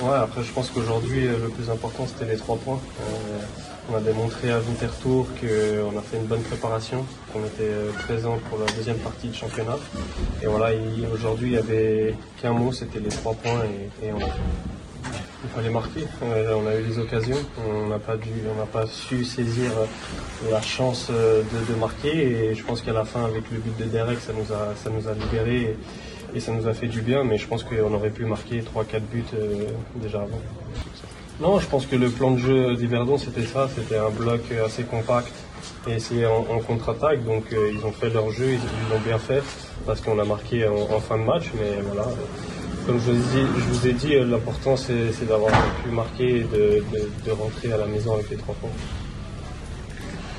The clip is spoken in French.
Ouais, après je pense qu'aujourd'hui le plus important c'était les trois points. Euh, on a démontré à Winterthur qu'on a fait une bonne préparation, qu'on était euh, présent pour la deuxième partie du championnat. Et voilà, aujourd'hui il n'y avait qu'un mot, c'était les trois points et, on il fallait marquer. On a eu les occasions, on n'a pas pas su saisir euh, la chance de, marquer. Et je pense qu'à la fin, avec le but de Derek, ça nous a, ça nous a libérés ça nous a fait du bien, mais je pense qu'on aurait pu marquer 3-4 buts euh, déjà avant. Non, je pense que le plan de jeu d'Hiverdon c'était ça, c'était un bloc assez compact et essayer en, contre-attaque. Donc euh, ils ont fait leur jeu, ils l'ont bien fait parce qu'on a marqué en, fin de match, mais voilà. Comme je vous ai dit, l'important c'est d'avoir pu marquer et de rentrer à la maison avec les trois points.